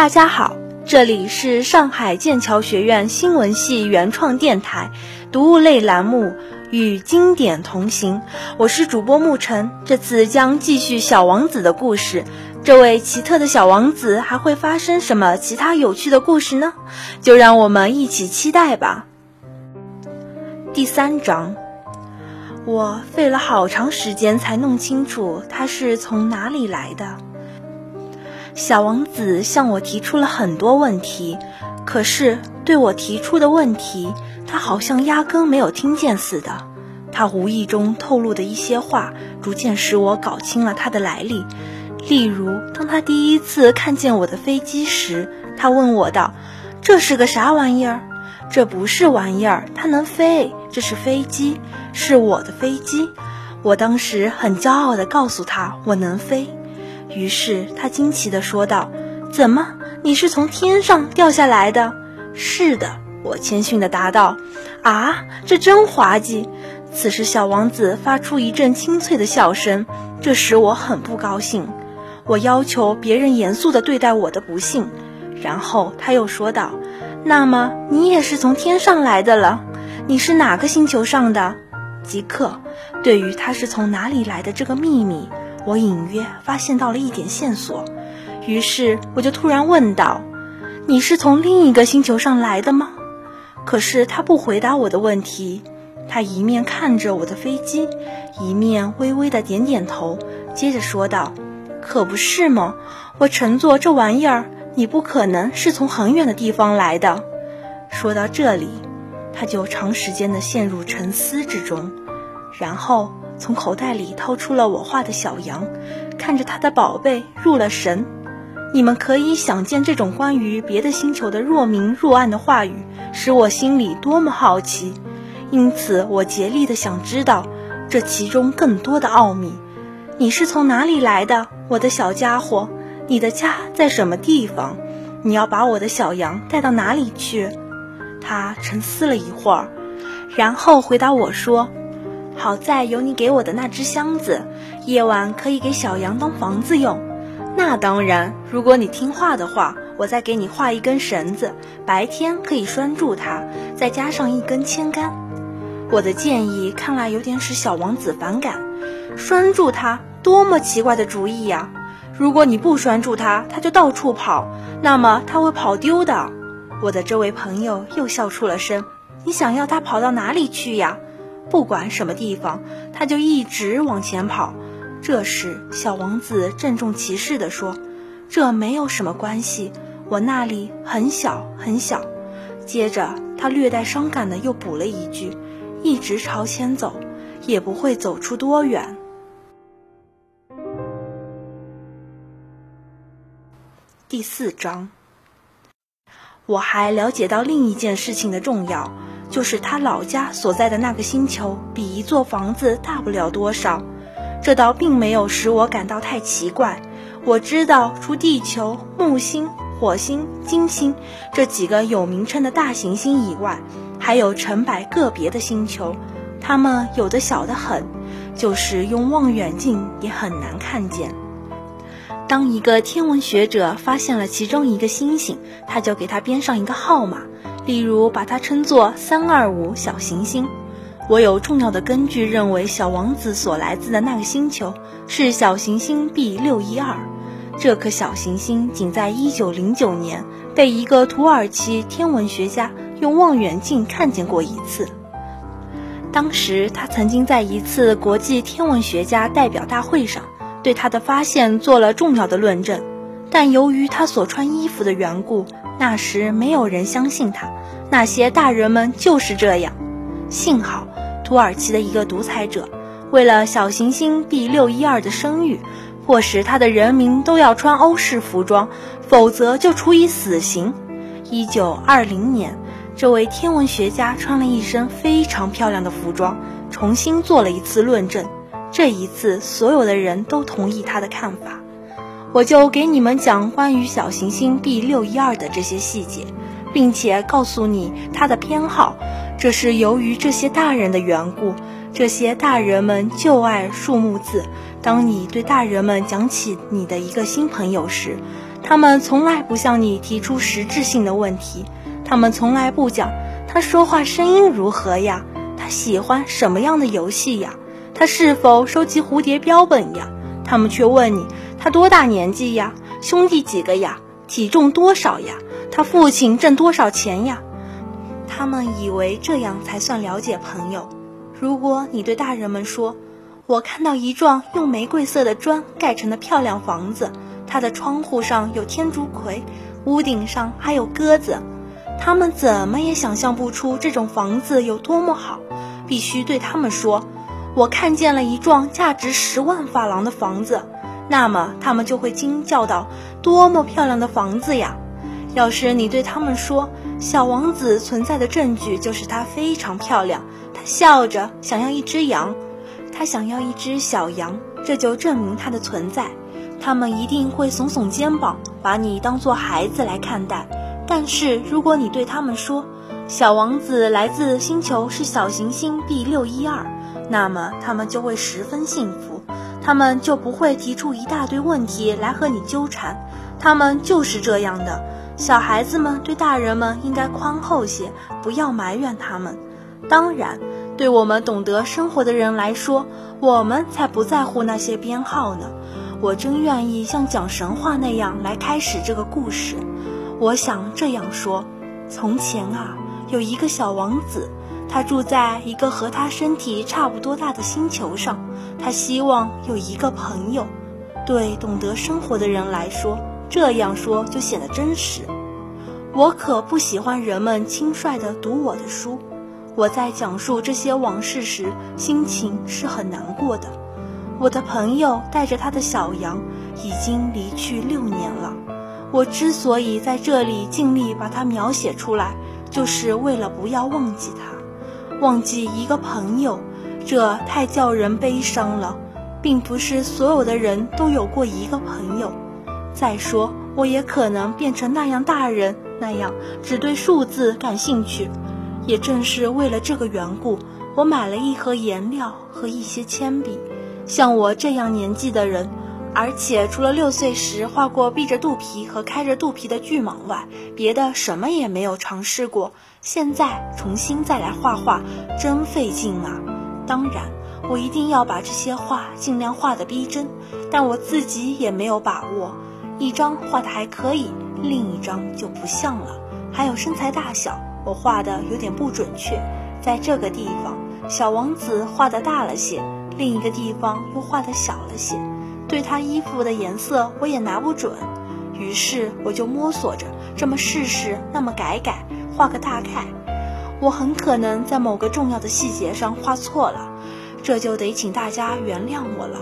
大家好，这里是上海剑桥学院新闻系原创电台读物类栏目《与经典同行》，我是主播沐晨。这次将继续小王子的故事。这位奇特的小王子还会发生什么其他有趣的故事呢？就让我们一起期待吧。第三章，我费了好长时间才弄清楚他是从哪里来的。小王子向我提出了很多问题，可是对我提出的问题，他好像压根没有听见似的。他无意中透露的一些话，逐渐使我搞清了他的来历。例如，当他第一次看见我的飞机时，他问我道：“这是个啥玩意儿？”“这不是玩意儿，它能飞。这是飞机，是我的飞机。”我当时很骄傲地告诉他：“我能飞。”于是他惊奇地说道：“怎么，你是从天上掉下来的？”“是的。”我谦逊地答道。“啊，这真滑稽！”此时，小王子发出一阵清脆的笑声，这使我很不高兴。我要求别人严肃地对待我的不幸。然后他又说道：“那么你也是从天上来的了？你是哪个星球上的？”即刻，对于他是从哪里来的这个秘密。我隐约发现到了一点线索，于是我就突然问道：“你是从另一个星球上来的吗？”可是他不回答我的问题，他一面看着我的飞机，一面微微的点点头，接着说道：“可不是吗？我乘坐这玩意儿，你不可能是从很远的地方来的。”说到这里，他就长时间的陷入沉思之中，然后。从口袋里掏出了我画的小羊，看着他的宝贝入了神。你们可以想见这种关于别的星球的若明若暗的话语，使我心里多么好奇。因此，我竭力的想知道这其中更多的奥秘。你是从哪里来的，我的小家伙？你的家在什么地方？你要把我的小羊带到哪里去？他沉思了一会儿，然后回答我说。好在有你给我的那只箱子，夜晚可以给小羊当房子用。那当然，如果你听话的话，我再给你画一根绳子，白天可以拴住它，再加上一根铅杆。我的建议看来有点使小王子反感。拴住它，多么奇怪的主意呀！如果你不拴住它，它就到处跑，那么它会跑丢的。我的这位朋友又笑出了声。你想要它跑到哪里去呀？不管什么地方，他就一直往前跑。这时，小王子郑重其事地说：“这没有什么关系，我那里很小很小。”接着，他略带伤感的又补了一句：“一直朝前走，也不会走出多远。”第四章，我还了解到另一件事情的重要。就是他老家所在的那个星球比一座房子大不了多少，这倒并没有使我感到太奇怪。我知道，除地球、木星、火星、金星这几个有名称的大行星以外，还有成百个别的星球，它们有的小得很，就是用望远镜也很难看见。当一个天文学者发现了其中一个星星，他就给它编上一个号码。例如，把它称作三二五小行星。我有重要的根据认为，小王子所来自的那个星球是小行星 B 六一二。这颗小行星仅在一九零九年被一个土耳其天文学家用望远镜看见过一次。当时，他曾经在一次国际天文学家代表大会上对他的发现做了重要的论证，但由于他所穿衣服的缘故。那时没有人相信他，那些大人们就是这样。幸好土耳其的一个独裁者，为了小行星 B 六一二的声誉，迫使他的人民都要穿欧式服装，否则就处以死刑。一九二零年，这位天文学家穿了一身非常漂亮的服装，重新做了一次论证。这一次，所有的人都同意他的看法。我就给你们讲关于小行星 B 六一二的这些细节，并且告诉你它的偏好。这是由于这些大人的缘故。这些大人们就爱数目字。当你对大人们讲起你的一个新朋友时，他们从来不向你提出实质性的问题，他们从来不讲他说话声音如何呀，他喜欢什么样的游戏呀，他是否收集蝴蝶标本呀？他们却问你他多大年纪呀，兄弟几个呀，体重多少呀，他父亲挣多少钱呀？他们以为这样才算了解朋友。如果你对大人们说，我看到一幢用玫瑰色的砖盖成的漂亮房子，它的窗户上有天竺葵，屋顶上还有鸽子。他们怎么也想象不出这种房子有多么好。必须对他们说，我看见了一幢价值十万法郎的房子，那么他们就会惊叫道：“多么漂亮的房子呀！”要是你对他们说，小王子存在的证据就是它非常漂亮，他笑着想要一只羊。他想要一只小羊，这就证明它的存在。他们一定会耸耸肩膀，把你当做孩子来看待。但是如果你对他们说，小王子来自星球是小行星 B 六一二，那么他们就会十分幸福，他们就不会提出一大堆问题来和你纠缠。他们就是这样的。小孩子们对大人们应该宽厚些，不要埋怨他们。当然。对我们懂得生活的人来说，我们才不在乎那些编号呢。我真愿意像讲神话那样来开始这个故事。我想这样说：从前啊，有一个小王子，他住在一个和他身体差不多大的星球上。他希望有一个朋友。对懂得生活的人来说，这样说就显得真实。我可不喜欢人们轻率地读我的书。我在讲述这些往事时，心情是很难过的。我的朋友带着他的小羊已经离去六年了。我之所以在这里尽力把它描写出来，就是为了不要忘记他，忘记一个朋友，这太叫人悲伤了。并不是所有的人都有过一个朋友。再说，我也可能变成那样大人那样，只对数字感兴趣。也正是为了这个缘故，我买了一盒颜料和一些铅笔。像我这样年纪的人，而且除了六岁时画过闭着肚皮和开着肚皮的巨蟒外，别的什么也没有尝试过。现在重新再来画画，真费劲啊！当然，我一定要把这些画尽量画得逼真，但我自己也没有把握。一张画的还可以，另一张就不像了。还有身材大小。我画的有点不准确，在这个地方，小王子画的大了些，另一个地方又画的小了些。对他衣服的颜色我也拿不准，于是我就摸索着这么试试，那么改改，画个大概。我很可能在某个重要的细节上画错了，这就得请大家原谅我了，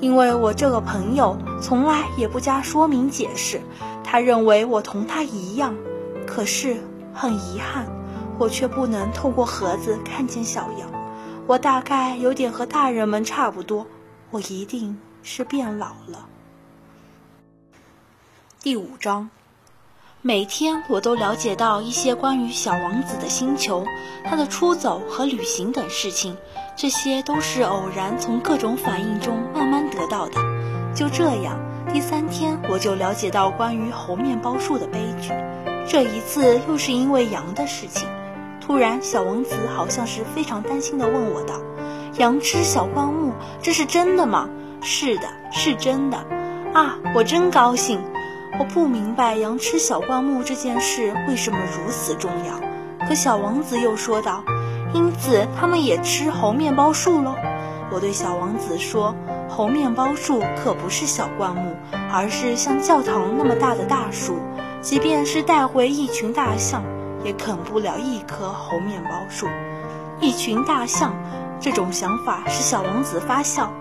因为我这个朋友从来也不加说明解释，他认为我同他一样，可是。很遗憾，我却不能透过盒子看见小羊。我大概有点和大人们差不多，我一定是变老了。第五章，每天我都了解到一些关于小王子的星球、他的出走和旅行等事情，这些都是偶然从各种反应中慢慢得到的。就这样，第三天我就了解到关于猴面包树的悲剧。这一次又是因为羊的事情。突然，小王子好像是非常担心地问我道：“羊吃小灌木，这是真的吗？”“是的，是真的。”啊，我真高兴。我不明白羊吃小灌木这件事为什么如此重要。可小王子又说道：“因此，他们也吃猴面包树喽。”我对小王子说：“猴面包树可不是小灌木，而是像教堂那么大的大树。”即便是带回一群大象，也啃不了一棵猴面包树。一群大象，这种想法使小王子发笑。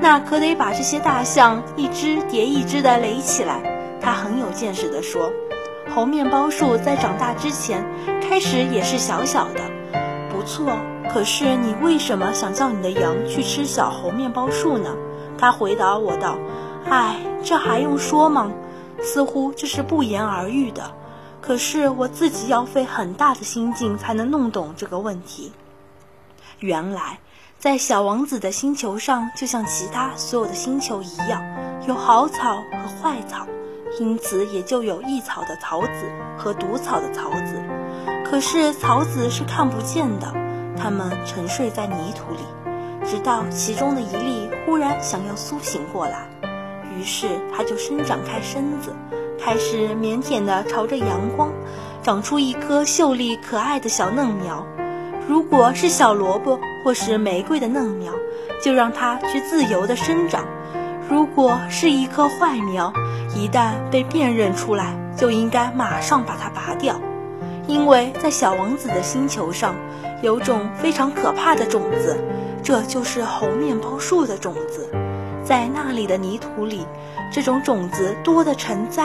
那可得把这些大象一只叠一只的垒起来。他很有见识地说：“猴面包树在长大之前，开始也是小小的。”不错，可是你为什么想叫你的羊去吃小猴面包树呢？他回答我道：“唉，这还用说吗？”似乎这是不言而喻的，可是我自己要费很大的心劲才能弄懂这个问题。原来，在小王子的星球上，就像其他所有的星球一样，有好草和坏草，因此也就有益草的草籽和毒草的草籽。可是草籽是看不见的，它们沉睡在泥土里，直到其中的一粒忽然想要苏醒过来，于是它就伸展开身子，开始腼腆地朝着阳光，长出一颗秀丽可爱的小嫩苗。如果是小萝卜或是玫瑰的嫩苗，就让它去自由地生长；如果是一棵坏苗，一旦被辨认出来，就应该马上把它拔掉。因为在小王子的星球上，有种非常可怕的种子，这就是猴面包树的种子。在那里的泥土里，这种种子多得成灾，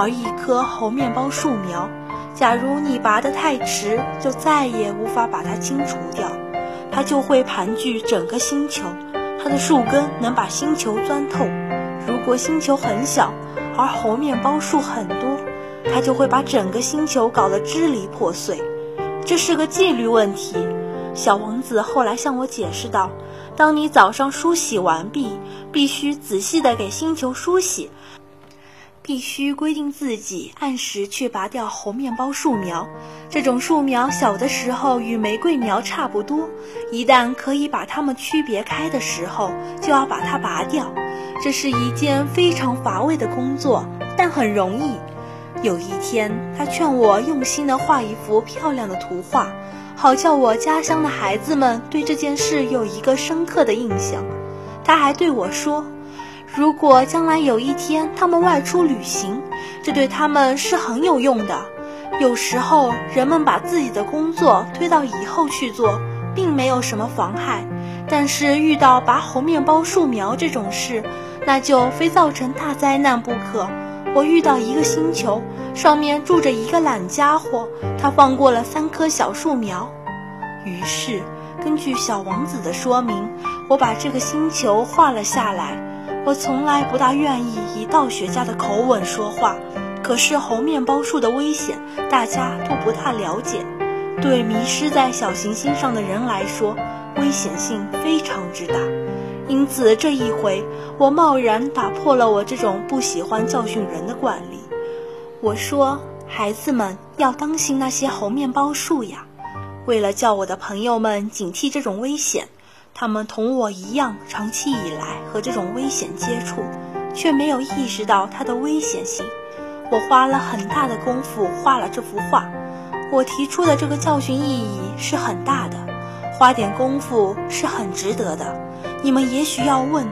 而一棵猴面包树苗。假如你拔得太迟，就再也无法把它清除掉，它就会盘踞整个星球，它的树根能把星球钻透。如果星球很小，而猴面包树很多，它就会把整个星球搞得支离破碎。这是个纪律问题。小王子后来向我解释道：“当你早上梳洗完毕，必须仔细地给星球梳洗。”必须规定自己按时去拔掉猴面包树苗。这种树苗小的时候与玫瑰苗差不多，一旦可以把它们区别开的时候，就要把它拔掉。这是一件非常乏味的工作，但很容易。有一天，他劝我用心地画一幅漂亮的图画，好叫我家乡的孩子们对这件事有一个深刻的印象。他还对我说。如果将来有一天他们外出旅行，这对他们是很有用的。有时候人们把自己的工作推到以后去做，并没有什么妨害。但是遇到拔猴面包树苗这种事，那就非造成大灾难不可。我遇到一个星球，上面住着一个懒家伙，他放过了三棵小树苗。于是，根据小王子的说明，我把这个星球画了下来。我从来不大愿意以道学家的口吻说话，可是猴面包树的危险大家都不大了解。对迷失在小行星上的人来说，危险性非常之大。因此这一回，我贸然打破了我这种不喜欢教训人的惯例。我说：“孩子们要当心那些猴面包树呀！”为了叫我的朋友们警惕这种危险。他们同我一样，长期以来和这种危险接触，却没有意识到它的危险性。我花了很大的功夫画了这幅画，我提出的这个教训意义是很大的，花点功夫是很值得的。你们也许要问，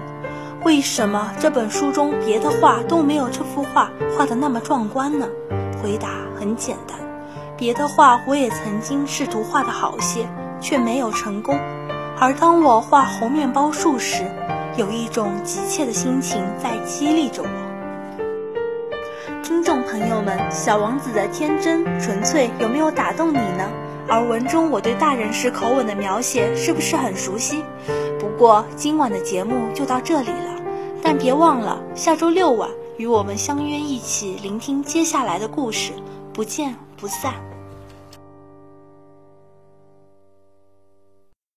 为什么这本书中别的画都没有这幅画画得那么壮观呢？回答很简单，别的画我也曾经试图画得好些，却没有成功。而当我画猴面包树时，有一种急切的心情在激励着我。听众朋友们，小王子的天真纯粹有没有打动你呢？而文中我对大人时口吻的描写是不是很熟悉？不过今晚的节目就到这里了，但别忘了下周六晚与我们相约一起聆听接下来的故事，不见不散。